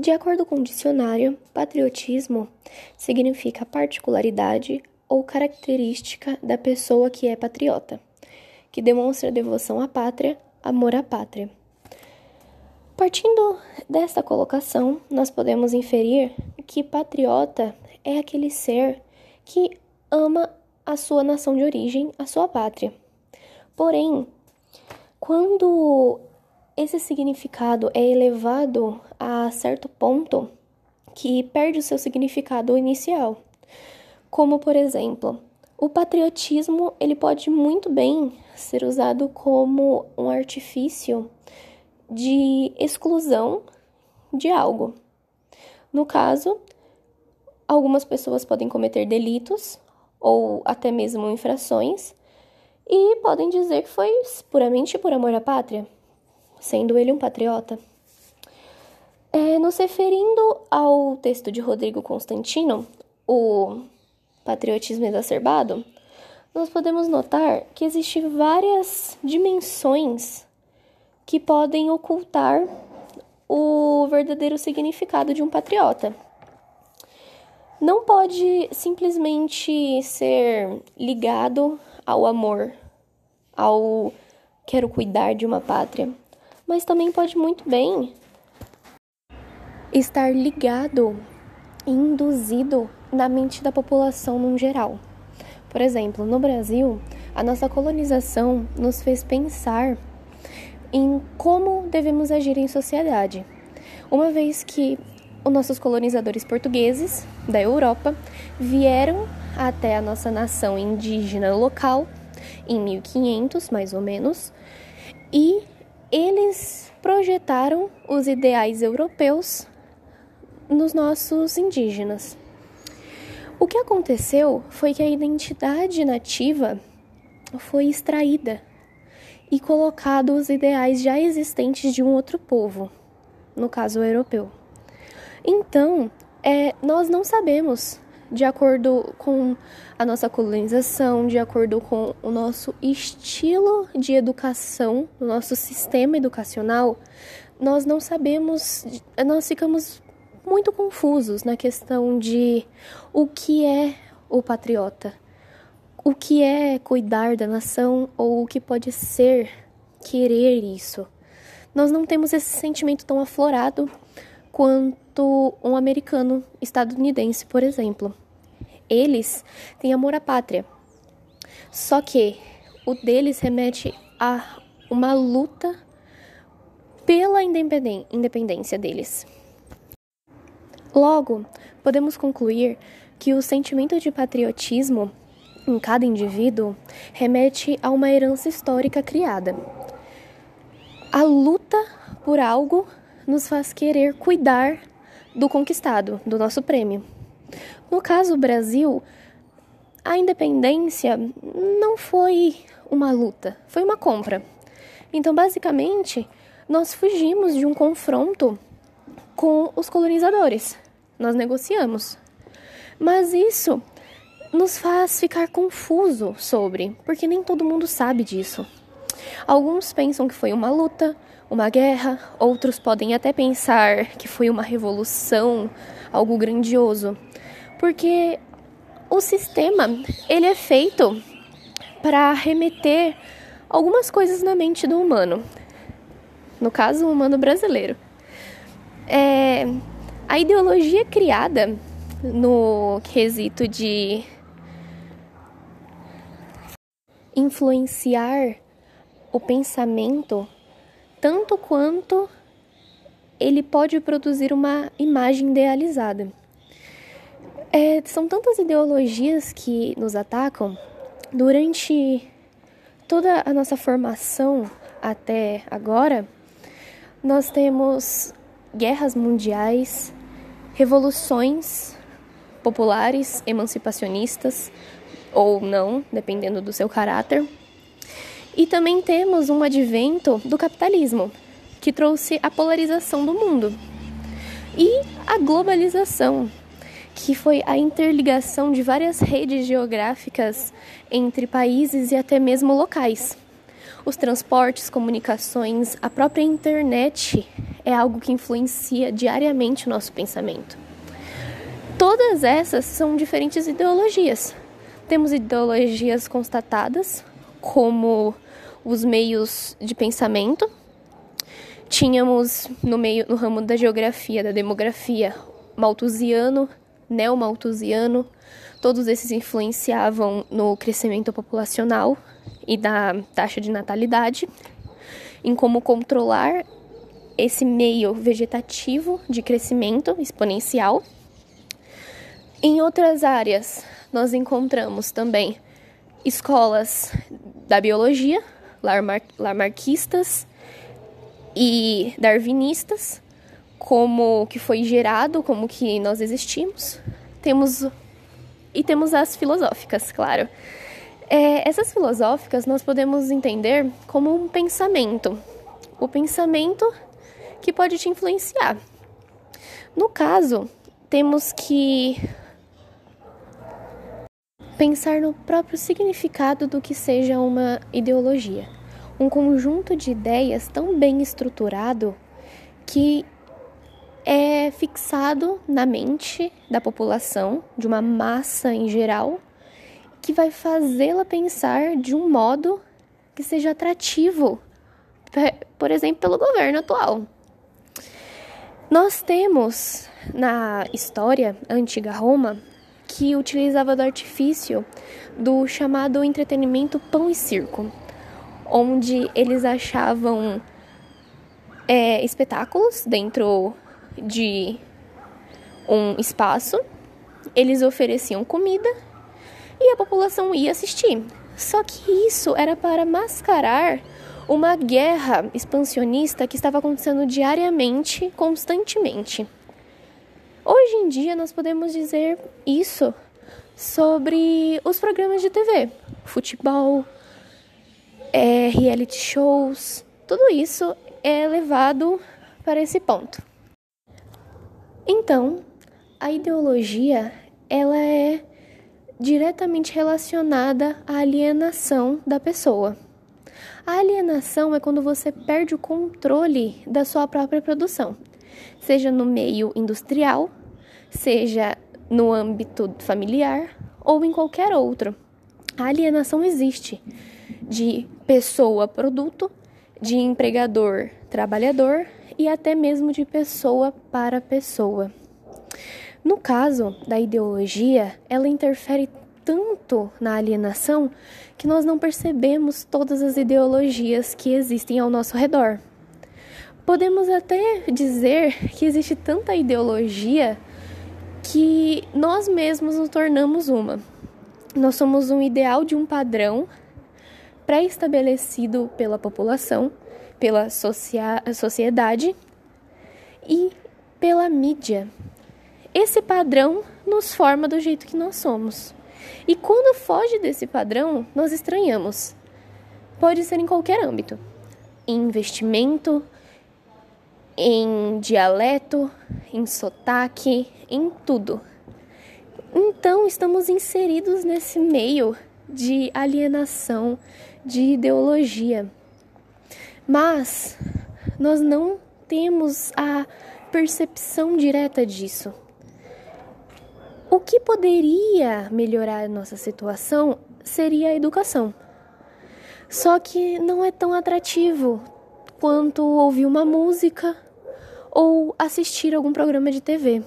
De acordo com o dicionário, patriotismo significa particularidade ou característica da pessoa que é patriota, que demonstra devoção à pátria, amor à pátria. Partindo desta colocação, nós podemos inferir que patriota é aquele ser que ama a sua nação de origem, a sua pátria. Porém, quando esse significado é elevado a certo ponto que perde o seu significado inicial, como por exemplo, o patriotismo ele pode muito bem ser usado como um artifício de exclusão de algo. No caso, algumas pessoas podem cometer delitos ou até mesmo infrações e podem dizer que foi puramente por amor à pátria, sendo ele um patriota. É, nos referindo ao texto de Rodrigo Constantino, o Patriotismo Exacerbado, nós podemos notar que existem várias dimensões que podem ocultar o verdadeiro significado de um patriota. Não pode simplesmente ser ligado ao amor, ao quero cuidar de uma pátria, mas também pode muito bem estar ligado e induzido na mente da população no geral. Por exemplo, no Brasil, a nossa colonização nos fez pensar em como devemos agir em sociedade. Uma vez que os nossos colonizadores portugueses da Europa vieram até a nossa nação indígena local em 1500, mais ou menos, e eles projetaram os ideais europeus nos nossos indígenas. O que aconteceu foi que a identidade nativa foi extraída e colocado os ideais já existentes de um outro povo, no caso o europeu. Então, é, nós não sabemos, de acordo com a nossa colonização, de acordo com o nosso estilo de educação, o nosso sistema educacional, nós não sabemos, nós ficamos muito confusos na questão de o que é o patriota o que é cuidar da nação ou o que pode ser querer isso. Nós não temos esse sentimento tão aflorado quanto um americano estadunidense, por exemplo. Eles têm amor à pátria. Só que o deles remete a uma luta pela independência deles. Logo, podemos concluir que o sentimento de patriotismo em cada indivíduo remete a uma herança histórica criada. A luta por algo nos faz querer cuidar do conquistado, do nosso prêmio. No caso do Brasil, a independência não foi uma luta, foi uma compra. Então, basicamente, nós fugimos de um confronto com os colonizadores. Nós negociamos. Mas isso nos faz ficar confuso sobre, porque nem todo mundo sabe disso. Alguns pensam que foi uma luta, uma guerra, outros podem até pensar que foi uma revolução, algo grandioso, porque o sistema ele é feito para remeter algumas coisas na mente do humano, no caso o humano brasileiro. É, a ideologia criada no quesito de influenciar o pensamento tanto quanto ele pode produzir uma imagem idealizada. É, são tantas ideologias que nos atacam durante toda a nossa formação até agora. Nós temos guerras mundiais, revoluções populares, emancipacionistas, ou não, dependendo do seu caráter. E também temos um advento do capitalismo, que trouxe a polarização do mundo. E a globalização, que foi a interligação de várias redes geográficas entre países e até mesmo locais. os transportes, comunicações, a própria internet é algo que influencia diariamente o nosso pensamento. Todas essas são diferentes ideologias. Temos ideologias constatadas, como os meios de pensamento. Tínhamos no meio no ramo da geografia, da demografia, malthusiano, neomalthusiano, todos esses influenciavam no crescimento populacional e da taxa de natalidade, em como controlar esse meio vegetativo de crescimento exponencial. Em outras áreas, nós encontramos também escolas da biologia, Lamar lamarquistas e darwinistas, como que foi gerado, como que nós existimos. Temos e temos as filosóficas, claro. É, essas filosóficas nós podemos entender como um pensamento, o pensamento que pode te influenciar. No caso, temos que pensar no próprio significado do que seja uma ideologia. Um conjunto de ideias tão bem estruturado que é fixado na mente da população, de uma massa em geral, que vai fazê-la pensar de um modo que seja atrativo, por exemplo, pelo governo atual. Nós temos na história antiga Roma que utilizava do artifício do chamado entretenimento pão e circo, onde eles achavam é, espetáculos dentro de um espaço, eles ofereciam comida e a população ia assistir. Só que isso era para mascarar uma guerra expansionista que estava acontecendo diariamente, constantemente. Hoje em dia nós podemos dizer isso sobre os programas de TV, futebol, é, reality shows, tudo isso é levado para esse ponto. Então, a ideologia ela é diretamente relacionada à alienação da pessoa. A alienação é quando você perde o controle da sua própria produção, seja no meio industrial, seja no âmbito familiar ou em qualquer outro. A alienação existe de pessoa produto, de empregador trabalhador e até mesmo de pessoa para pessoa. No caso da ideologia, ela interfere tanto na alienação que nós não percebemos todas as ideologias que existem ao nosso redor. Podemos até dizer que existe tanta ideologia que nós mesmos nos tornamos uma. Nós somos um ideal de um padrão pré-estabelecido pela população, pela sociedade e pela mídia. Esse padrão nos forma do jeito que nós somos. E quando foge desse padrão, nós estranhamos. Pode ser em qualquer âmbito: em investimento, em dialeto, em sotaque, em tudo. Então, estamos inseridos nesse meio de alienação, de ideologia. Mas nós não temos a percepção direta disso. O que poderia melhorar nossa situação seria a educação. Só que não é tão atrativo quanto ouvir uma música ou assistir algum programa de TV.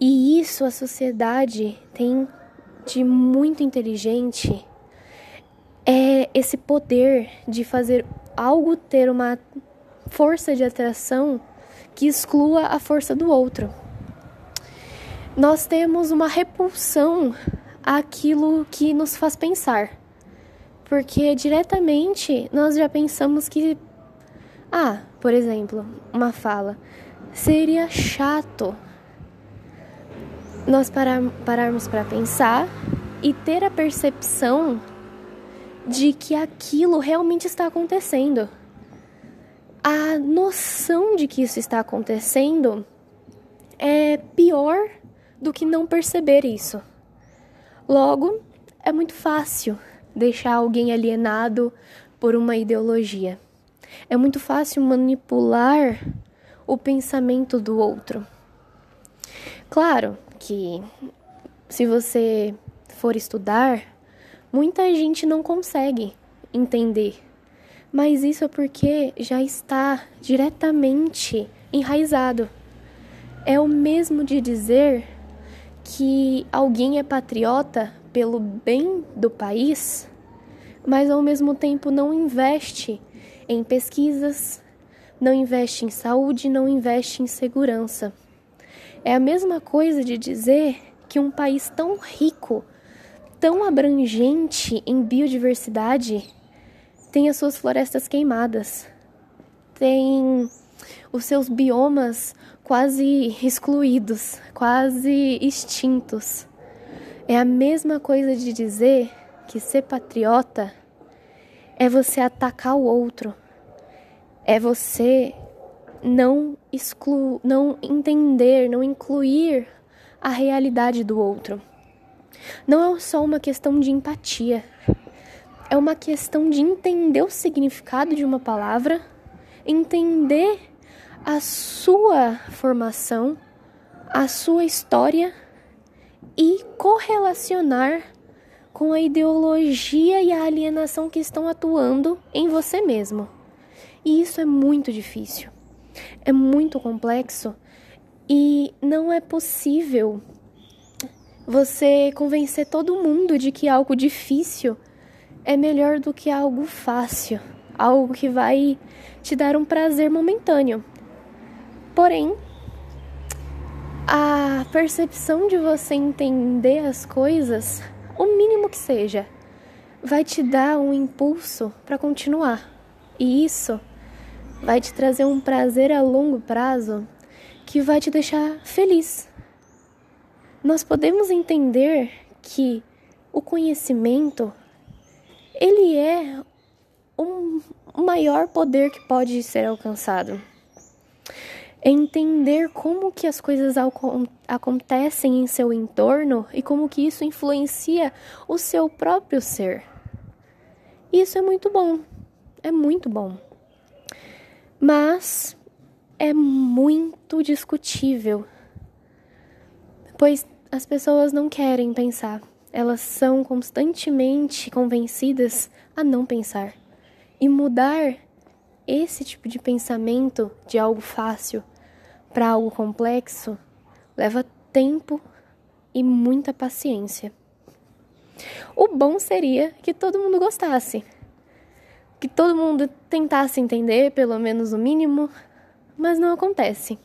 E isso a sociedade tem de muito inteligente é esse poder de fazer algo ter uma força de atração que exclua a força do outro nós temos uma repulsão àquilo que nos faz pensar. Porque diretamente nós já pensamos que, ah, por exemplo, uma fala, seria chato nós parar, pararmos para pensar e ter a percepção de que aquilo realmente está acontecendo. A noção de que isso está acontecendo é pior do que não perceber isso. Logo, é muito fácil deixar alguém alienado por uma ideologia. É muito fácil manipular o pensamento do outro. Claro que se você for estudar, muita gente não consegue entender. Mas isso é porque já está diretamente enraizado. É o mesmo de dizer que alguém é patriota pelo bem do país, mas ao mesmo tempo não investe em pesquisas, não investe em saúde, não investe em segurança. É a mesma coisa de dizer que um país tão rico, tão abrangente em biodiversidade, tem as suas florestas queimadas, tem os seus biomas quase excluídos, quase extintos. É a mesma coisa de dizer que ser patriota é você atacar o outro, é você não excluir, não entender, não incluir a realidade do outro. Não é só uma questão de empatia, é uma questão de entender o significado de uma palavra, entender a sua formação, a sua história e correlacionar com a ideologia e a alienação que estão atuando em você mesmo. E isso é muito difícil, é muito complexo e não é possível você convencer todo mundo de que algo difícil é melhor do que algo fácil, algo que vai te dar um prazer momentâneo. Porém, a percepção de você entender as coisas, o mínimo que seja, vai te dar um impulso para continuar. E isso vai te trazer um prazer a longo prazo que vai te deixar feliz. Nós podemos entender que o conhecimento ele é um maior poder que pode ser alcançado entender como que as coisas acontecem em seu entorno e como que isso influencia o seu próprio ser. Isso é muito bom, é muito bom. Mas é muito discutível, pois as pessoas não querem pensar, elas são constantemente convencidas a não pensar. E mudar esse tipo de pensamento de algo fácil para algo complexo leva tempo e muita paciência. O bom seria que todo mundo gostasse, que todo mundo tentasse entender, pelo menos o mínimo, mas não acontece.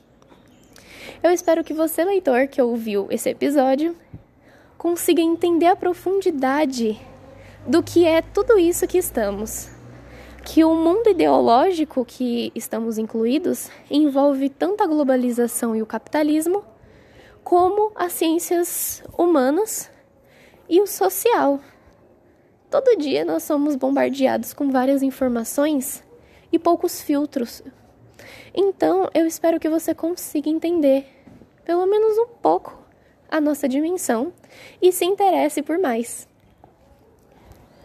Eu espero que você, leitor que ouviu esse episódio, consiga entender a profundidade do que é tudo isso que estamos que o mundo ideológico que estamos incluídos envolve tanto a globalização e o capitalismo, como as ciências humanas e o social. Todo dia nós somos bombardeados com várias informações e poucos filtros. Então, eu espero que você consiga entender, pelo menos um pouco, a nossa dimensão e se interesse por mais.